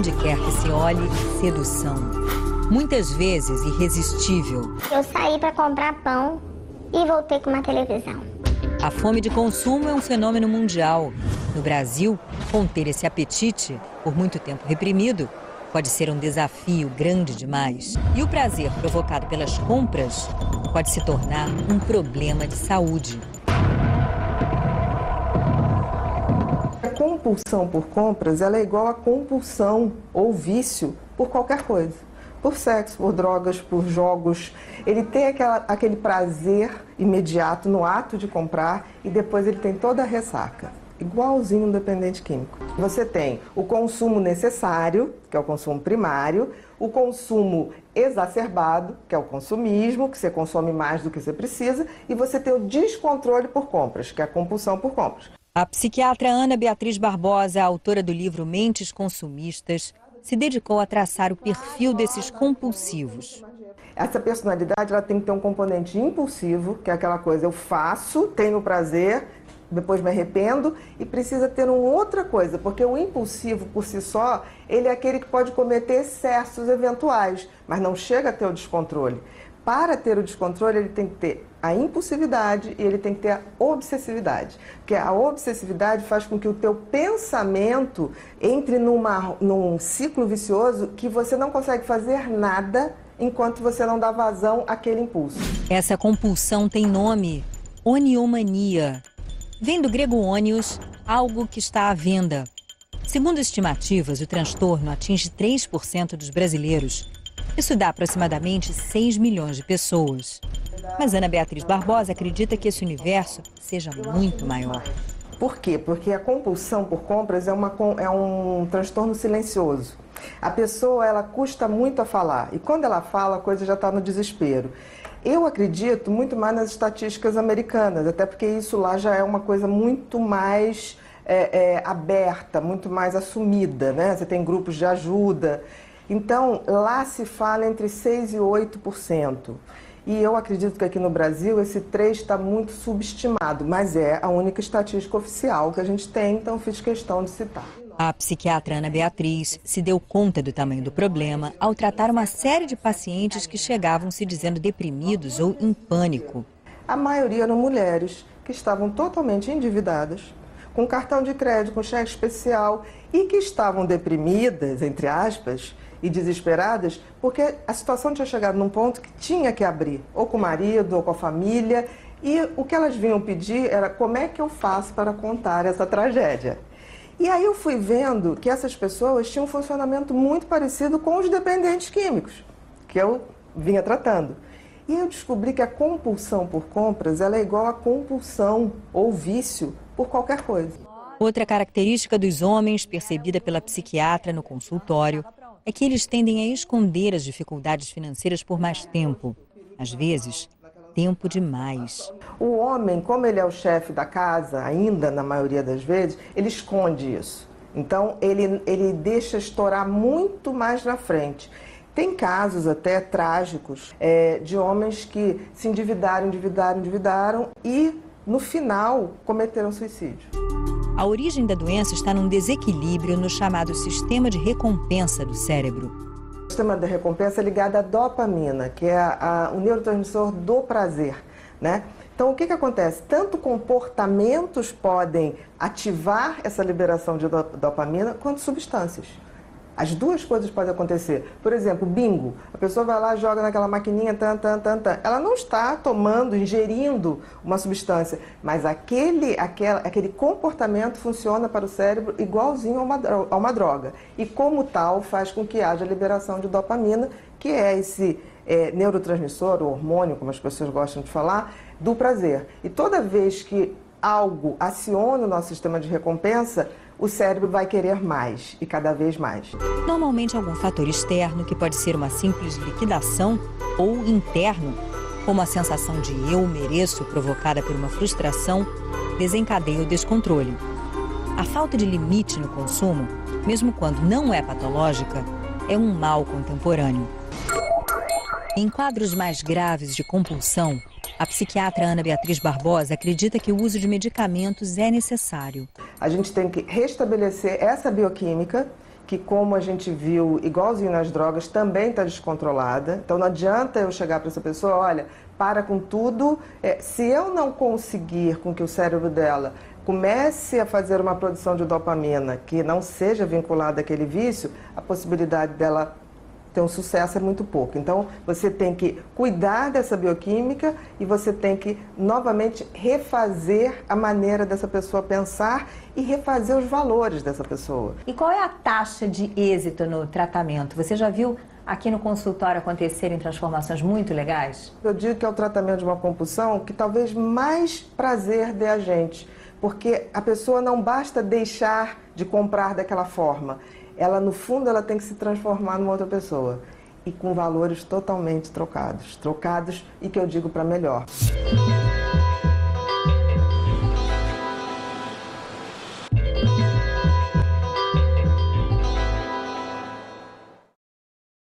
onde quer que se olhe, sedução. Muitas vezes irresistível. Eu saí para comprar pão e voltei com uma televisão. A fome de consumo é um fenômeno mundial. No Brasil, conter esse apetite, por muito tempo reprimido, pode ser um desafio grande demais. E o prazer provocado pelas compras pode se tornar um problema de saúde. Compulsão por compras ela é igual a compulsão ou vício por qualquer coisa. Por sexo, por drogas, por jogos. Ele tem aquela, aquele prazer imediato no ato de comprar e depois ele tem toda a ressaca igualzinho um dependente químico. Você tem o consumo necessário, que é o consumo primário, o consumo exacerbado, que é o consumismo, que você consome mais do que você precisa, e você tem o descontrole por compras, que é a compulsão por compras. A psiquiatra Ana Beatriz Barbosa, autora do livro Mentes Consumistas, se dedicou a traçar o perfil desses compulsivos. Essa personalidade ela tem que ter um componente impulsivo, que é aquela coisa, eu faço, tenho prazer, depois me arrependo e precisa ter uma outra coisa, porque o impulsivo por si só, ele é aquele que pode cometer excessos eventuais, mas não chega a ter o descontrole. Para ter o descontrole, ele tem que ter a impulsividade e ele tem que ter a obsessividade. Porque a obsessividade faz com que o teu pensamento entre numa, num ciclo vicioso que você não consegue fazer nada enquanto você não dá vazão àquele impulso. Essa compulsão tem nome: oniomania Vem do grego ônios, algo que está à venda. Segundo estimativas, o transtorno atinge 3% dos brasileiros. Isso dá aproximadamente 6 milhões de pessoas. Mas Ana Beatriz Barbosa acredita que esse universo seja muito maior. Por quê? Porque a compulsão por compras é, uma, é um transtorno silencioso. A pessoa ela custa muito a falar e quando ela fala a coisa já está no desespero. Eu acredito muito mais nas estatísticas americanas, até porque isso lá já é uma coisa muito mais é, é, aberta, muito mais assumida, né? Você tem grupos de ajuda. Então, lá se fala entre 6% e 8%. E eu acredito que aqui no Brasil esse 3 está muito subestimado, mas é a única estatística oficial que a gente tem, então fiz questão de citar. A psiquiatra Ana Beatriz se deu conta do tamanho do problema ao tratar uma série de pacientes que chegavam se dizendo deprimidos ou em pânico. A maioria eram mulheres que estavam totalmente endividadas, com cartão de crédito, com cheque especial e que estavam deprimidas, entre aspas, e desesperadas, porque a situação tinha chegado num ponto que tinha que abrir, ou com o marido, ou com a família, e o que elas vinham pedir era como é que eu faço para contar essa tragédia. E aí eu fui vendo que essas pessoas tinham um funcionamento muito parecido com os dependentes químicos, que eu vinha tratando. E eu descobri que a compulsão por compras ela é igual a compulsão ou vício por qualquer coisa. Outra característica dos homens, percebida pela psiquiatra no consultório, é que eles tendem a esconder as dificuldades financeiras por mais tempo. Às vezes, tempo demais. O homem, como ele é o chefe da casa, ainda na maioria das vezes, ele esconde isso. Então, ele, ele deixa estourar muito mais na frente. Tem casos até trágicos é, de homens que se endividaram, endividaram, endividaram e, no final, cometeram suicídio. A origem da doença está num desequilíbrio no chamado sistema de recompensa do cérebro. O sistema de recompensa é ligado à dopamina, que é a, a, o neurotransmissor do prazer, né? Então, o que, que acontece? Tanto comportamentos podem ativar essa liberação de dopamina, quanto substâncias. As duas coisas podem acontecer. Por exemplo, bingo. A pessoa vai lá, joga naquela maquininha, tan, tan, tan, tan. Ela não está tomando, ingerindo uma substância, mas aquele, aquele, aquele comportamento funciona para o cérebro igualzinho a uma, a uma droga. E como tal, faz com que haja liberação de dopamina, que é esse é, neurotransmissor, ou hormônio, como as pessoas gostam de falar, do prazer. E toda vez que algo aciona o nosso sistema de recompensa, o cérebro vai querer mais e cada vez mais. Normalmente, algum fator externo, que pode ser uma simples liquidação, ou interno, como a sensação de eu mereço provocada por uma frustração, desencadeia o descontrole. A falta de limite no consumo, mesmo quando não é patológica, é um mal contemporâneo. Em quadros mais graves de compulsão, a psiquiatra Ana Beatriz Barbosa acredita que o uso de medicamentos é necessário. A gente tem que restabelecer essa bioquímica que, como a gente viu, igualzinho nas drogas, também está descontrolada. Então não adianta eu chegar para essa pessoa, olha, para com tudo. É, se eu não conseguir com que o cérebro dela comece a fazer uma produção de dopamina que não seja vinculada àquele vício, a possibilidade dela ter um sucesso é muito pouco. Então, você tem que cuidar dessa bioquímica e você tem que novamente refazer a maneira dessa pessoa pensar e refazer os valores dessa pessoa. E qual é a taxa de êxito no tratamento? Você já viu aqui no consultório acontecerem transformações muito legais? Eu digo que é o tratamento de uma compulsão que talvez mais prazer dê a gente porque a pessoa não basta deixar de comprar daquela forma. Ela, no fundo, ela tem que se transformar numa outra pessoa. E com valores totalmente trocados. Trocados e que eu digo para melhor.